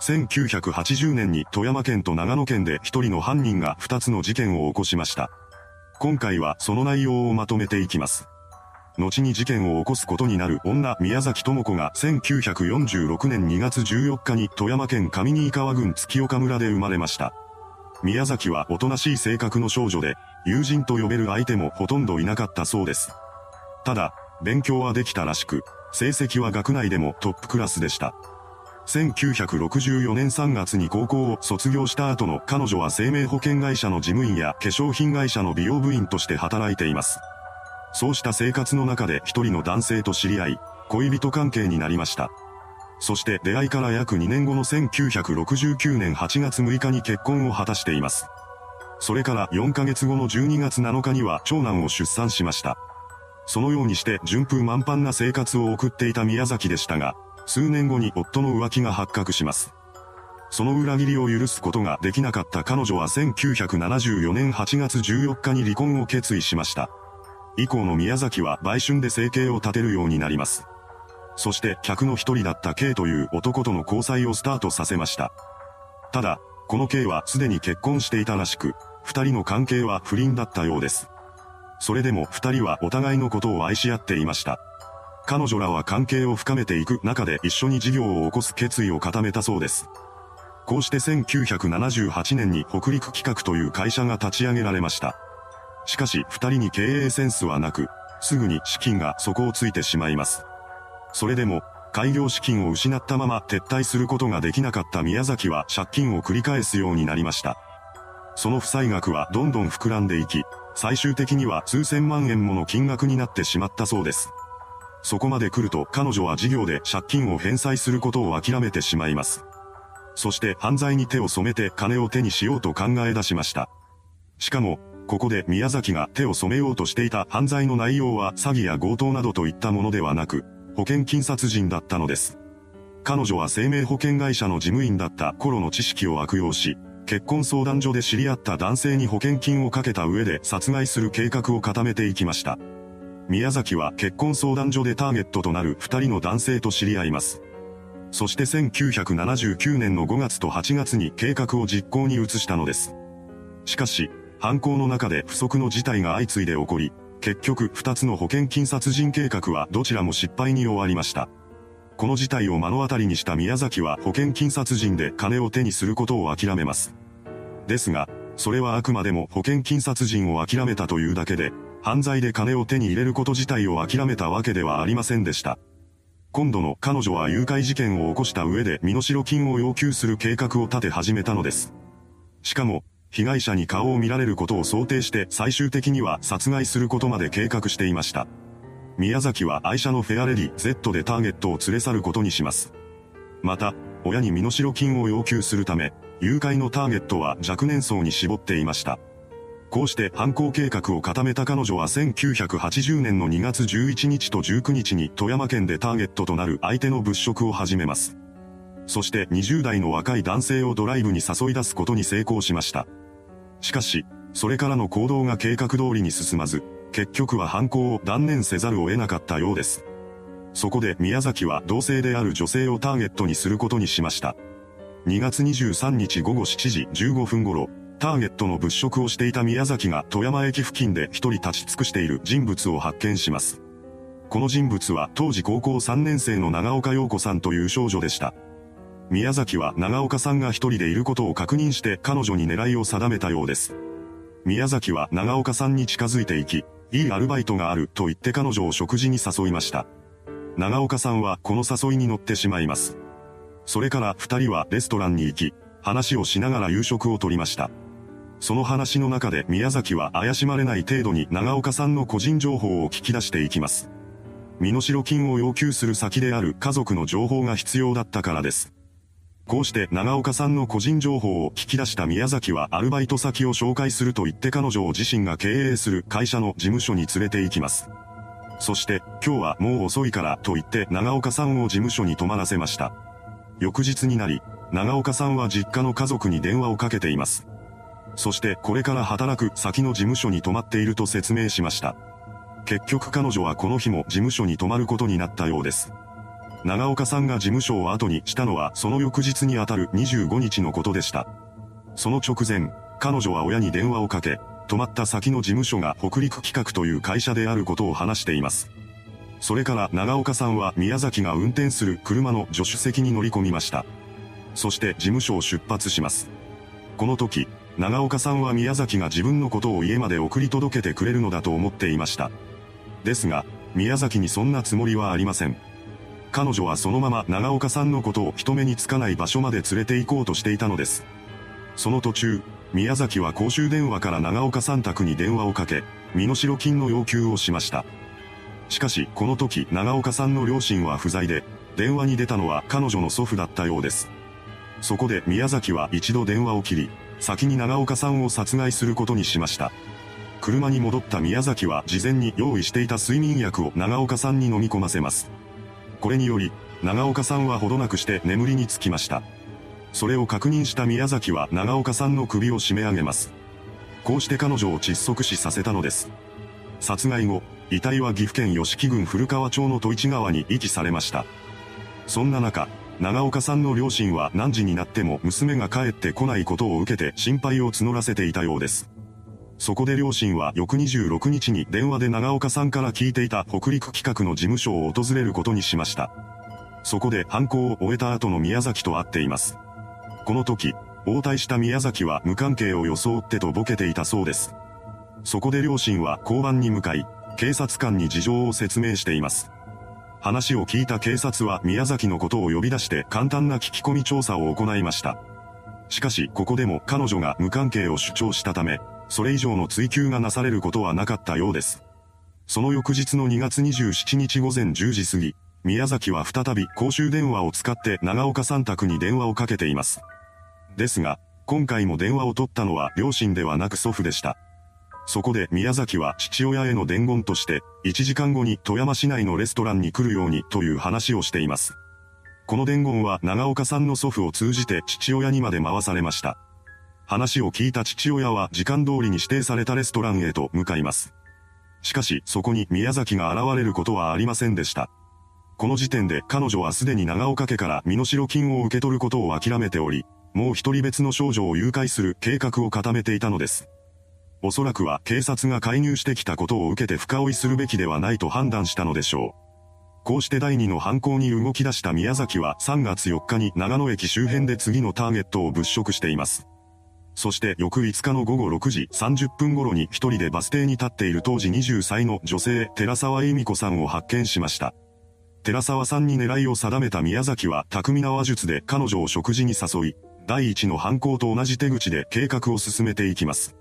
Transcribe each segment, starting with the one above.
1980年に富山県と長野県で一人の犯人が二つの事件を起こしました。今回はその内容をまとめていきます。後に事件を起こすことになる女宮崎智子が1946年2月14日に富山県上新川郡月岡村で生まれました。宮崎はおとなしい性格の少女で、友人と呼べる相手もほとんどいなかったそうです。ただ、勉強はできたらしく、成績は学内でもトップクラスでした。1964年3月に高校を卒業した後の彼女は生命保険会社の事務員や化粧品会社の美容部員として働いています。そうした生活の中で一人の男性と知り合い、恋人関係になりました。そして出会いから約2年後の1969年8月6日に結婚を果たしています。それから4ヶ月後の12月7日には長男を出産しました。そのようにして順風満帆な生活を送っていた宮崎でしたが、数年後に夫の浮気が発覚します。その裏切りを許すことができなかった彼女は1974年8月14日に離婚を決意しました。以降の宮崎は売春で生計を立てるようになります。そして客の一人だった K という男との交際をスタートさせました。ただ、この K はすでに結婚していたらしく、二人の関係は不倫だったようです。それでも二人はお互いのことを愛し合っていました。彼女らは関係を深めていく中で一緒に事業を起こす決意を固めたそうです。こうして1978年に北陸企画という会社が立ち上げられました。しかし二人に経営センスはなく、すぐに資金が底をついてしまいます。それでも、開業資金を失ったまま撤退することができなかった宮崎は借金を繰り返すようになりました。その負債額はどんどん膨らんでいき、最終的には数千万円もの金額になってしまったそうです。そこまで来ると彼女は事業で借金を返済することを諦めてしまいます。そして犯罪に手を染めて金を手にしようと考え出しました。しかも、ここで宮崎が手を染めようとしていた犯罪の内容は詐欺や強盗などといったものではなく、保険金殺人だったのです。彼女は生命保険会社の事務員だった頃の知識を悪用し、結婚相談所で知り合った男性に保険金をかけた上で殺害する計画を固めていきました。宮崎は結婚相談所でターゲットとなる二人の男性と知り合います。そして1979年の5月と8月に計画を実行に移したのです。しかし、犯行の中で不測の事態が相次いで起こり、結局2つの保険金殺人計画はどちらも失敗に終わりました。この事態を目の当たりにした宮崎は保険金殺人で金を手にすることを諦めます。ですが、それはあくまでも保険金殺人を諦めたというだけで、犯罪で金を手に入れること自体を諦めたわけではありませんでした。今度の彼女は誘拐事件を起こした上で身代金を要求する計画を立て始めたのです。しかも、被害者に顔を見られることを想定して最終的には殺害することまで計画していました。宮崎は愛車のフェアレディ Z でターゲットを連れ去ることにします。また、親に身代金を要求するため、誘拐のターゲットは若年層に絞っていました。こうして犯行計画を固めた彼女は1980年の2月11日と19日に富山県でターゲットとなる相手の物色を始めます。そして20代の若い男性をドライブに誘い出すことに成功しました。しかし、それからの行動が計画通りに進まず、結局は犯行を断念せざるを得なかったようです。そこで宮崎は同性である女性をターゲットにすることにしました。2月23日午後7時15分頃、ターゲットの物色をしていた宮崎が富山駅付近で一人立ち尽くしている人物を発見します。この人物は当時高校3年生の長岡陽子さんという少女でした。宮崎は長岡さんが一人でいることを確認して彼女に狙いを定めたようです。宮崎は長岡さんに近づいていき、いいアルバイトがあると言って彼女を食事に誘いました。長岡さんはこの誘いに乗ってしまいます。それから二人はレストランに行き、話をしながら夕食をとりました。その話の中で宮崎は怪しまれない程度に長岡さんの個人情報を聞き出していきます。身代金を要求する先である家族の情報が必要だったからです。こうして長岡さんの個人情報を聞き出した宮崎はアルバイト先を紹介すると言って彼女を自身が経営する会社の事務所に連れて行きます。そして、今日はもう遅いからと言って長岡さんを事務所に泊まらせました。翌日になり、長岡さんは実家の家族に電話をかけています。そしてこれから働く先の事務所に泊まっていると説明しました。結局彼女はこの日も事務所に泊まることになったようです。長岡さんが事務所を後にしたのはその翌日にあたる25日のことでした。その直前、彼女は親に電話をかけ、泊まった先の事務所が北陸企画という会社であることを話しています。それから長岡さんは宮崎が運転する車の助手席に乗り込みました。そして事務所を出発します。この時、長岡さんは宮崎が自分のことを家まで送り届けてくれるのだと思っていました。ですが、宮崎にそんなつもりはありません。彼女はそのまま長岡さんのことを人目につかない場所まで連れて行こうとしていたのです。その途中、宮崎は公衆電話から長岡さん宅に電話をかけ、身代金の要求をしました。しかし、この時、長岡さんの両親は不在で、電話に出たのは彼女の祖父だったようです。そこで宮崎は一度電話を切り、先に長岡さんを殺害することにしました。車に戻った宮崎は事前に用意していた睡眠薬を長岡さんに飲み込ませます。これにより、長岡さんはほどなくして眠りにつきました。それを確認した宮崎は長岡さんの首を締め上げます。こうして彼女を窒息死させたのです。殺害後、遺体は岐阜県吉木郡古川町の戸市川に遺棄されました。そんな中、長岡さんの両親は何時になっても娘が帰ってこないことを受けて心配を募らせていたようです。そこで両親は翌26日に電話で長岡さんから聞いていた北陸企画の事務所を訪れることにしました。そこで犯行を終えた後の宮崎と会っています。この時、応対した宮崎は無関係を装ってとボケていたそうです。そこで両親は交番に向かい、警察官に事情を説明しています。話を聞いた警察は宮崎のことを呼び出して簡単な聞き込み調査を行いました。しかし、ここでも彼女が無関係を主張したため、それ以上の追及がなされることはなかったようです。その翌日の2月27日午前10時過ぎ、宮崎は再び公衆電話を使って長岡さん宅に電話をかけています。ですが、今回も電話を取ったのは両親ではなく祖父でした。そこで宮崎は父親への伝言として、1時間後に富山市内のレストランに来るようにという話をしています。この伝言は長岡さんの祖父を通じて父親にまで回されました。話を聞いた父親は時間通りに指定されたレストランへと向かいます。しかし、そこに宮崎が現れることはありませんでした。この時点で彼女はすでに長岡家から身代金を受け取ることを諦めており、もう一人別の少女を誘拐する計画を固めていたのです。おそらくは警察が介入してきたことを受けて深追いするべきではないと判断したのでしょう。こうして第2の犯行に動き出した宮崎は3月4日に長野駅周辺で次のターゲットを物色しています。そして翌5日の午後6時30分頃に一人でバス停に立っている当時20歳の女性、寺沢恵美子さんを発見しました。寺沢さんに狙いを定めた宮崎は巧みな話術で彼女を食事に誘い、第一の犯行と同じ手口で計画を進めていきます。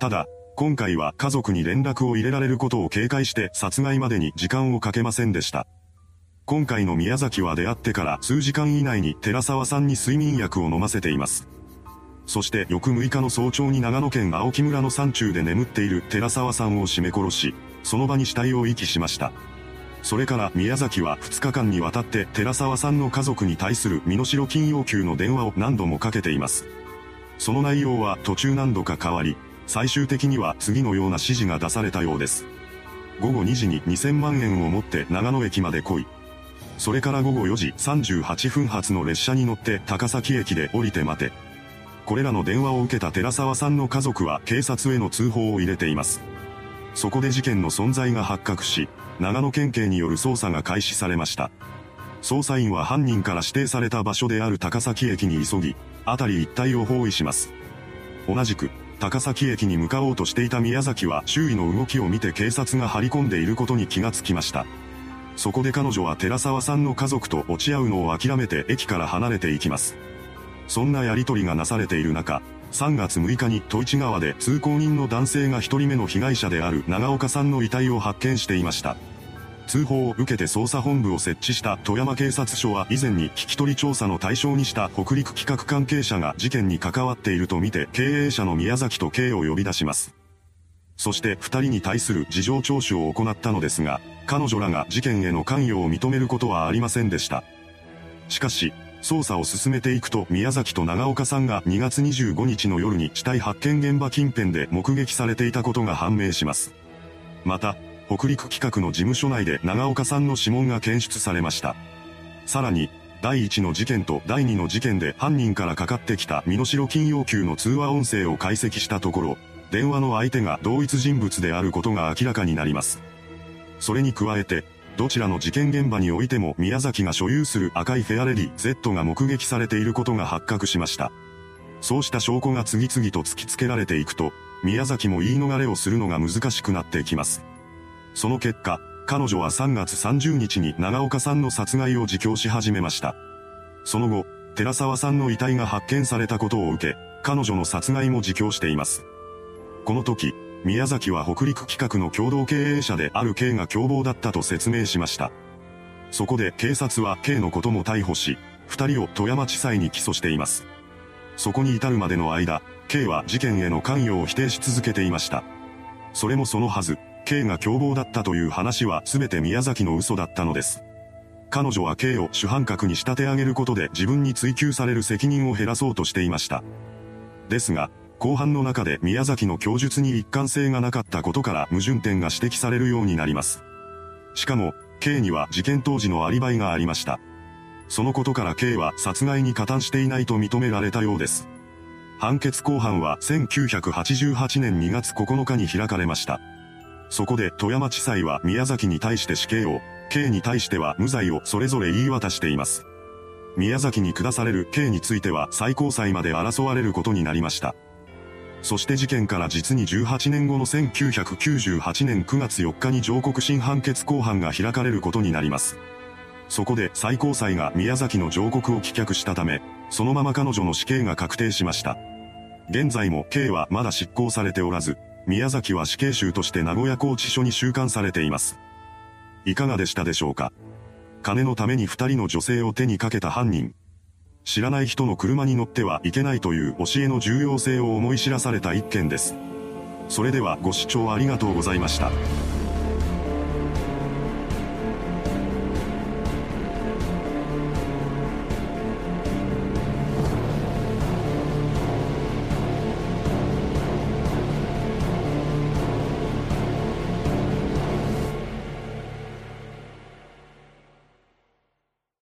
ただ、今回は家族に連絡を入れられることを警戒して殺害までに時間をかけませんでした。今回の宮崎は出会ってから数時間以内に寺沢さんに睡眠薬を飲ませています。そして翌6日の早朝に長野県青木村の山中で眠っている寺沢さんを絞め殺し、その場に死体を遺棄しました。それから宮崎は2日間にわたって寺沢さんの家族に対する身代金要求の電話を何度もかけています。その内容は途中何度か変わり、最終的には次のような指示が出されたようです。午後2時に2000万円を持って長野駅まで来い。それから午後4時38分発の列車に乗って高崎駅で降りて待て。これらの電話を受けた寺沢さんの家族は警察への通報を入れています。そこで事件の存在が発覚し、長野県警による捜査が開始されました。捜査員は犯人から指定された場所である高崎駅に急ぎ、辺り一帯を包囲します。同じく、高崎駅に向かおうとしていた宮崎は周囲の動きを見て警察が張り込んでいることに気がつきました。そこで彼女は寺沢さんの家族と落ち合うのを諦めて駅から離れていきます。そんなやりとりがなされている中、3月6日に戸市川で通行人の男性が一人目の被害者である長岡さんの遺体を発見していました。通報を受けて捜査本部を設置した富山警察署は以前に聞き取り調査の対象にした北陸企画関係者が事件に関わっているとみて経営者の宮崎と K を呼び出します。そして二人に対する事情聴取を行ったのですが、彼女らが事件への関与を認めることはありませんでした。しかし、捜査を進めていくと宮崎と長岡さんが2月25日の夜に死体発見現場近辺で目撃されていたことが判明します。また、北陸企画の事務所内で長岡さんの指紋が検出されました。さらに、第1の事件と第2の事件で犯人からかかってきた身代金要求の通話音声を解析したところ、電話の相手が同一人物であることが明らかになります。それに加えて、どちらの事件現場においても宮崎が所有する赤いフェアレディ Z が目撃されていることが発覚しました。そうした証拠が次々と突きつけられていくと、宮崎も言い逃れをするのが難しくなってきます。その結果、彼女は3月30日に長岡さんの殺害を自供し始めました。その後、寺沢さんの遺体が発見されたことを受け、彼女の殺害も自供しています。この時、宮崎は北陸企画の共同経営者である K が共謀だったと説明しました。そこで警察は K のことも逮捕し、二人を富山地裁に起訴しています。そこに至るまでの間、K は事件への関与を否定し続けていました。それもそのはず、K が凶暴だったという話は全て宮崎の嘘だったのです。彼女は K を主犯格に仕立て上げることで自分に追及される責任を減らそうとしていました。ですが、後半の中で宮崎の供述に一貫性がなかったことから矛盾点が指摘されるようになります。しかも、K には事件当時のアリバイがありました。そのことから K は殺害に加担していないと認められたようです。判決公判は1988年2月9日に開かれました。そこで富山地裁は宮崎に対して死刑を、K に対しては無罪をそれぞれ言い渡しています。宮崎に下される刑については最高裁まで争われることになりました。そして事件から実に18年後の1998年9月4日に上告審判決公判が開かれることになります。そこで最高裁が宮崎の上告を棄却したため、そのまま彼女の死刑が確定しました。現在も刑はまだ執行されておらず、宮崎は死刑囚として名古屋拘置所に収監されています。いかがでしたでしょうか？金のために二人の女性を手にかけた犯人。知らない人の車に乗ってはいけないという教えの重要性を思い知らされた一件です。それではご視聴ありがとうございました。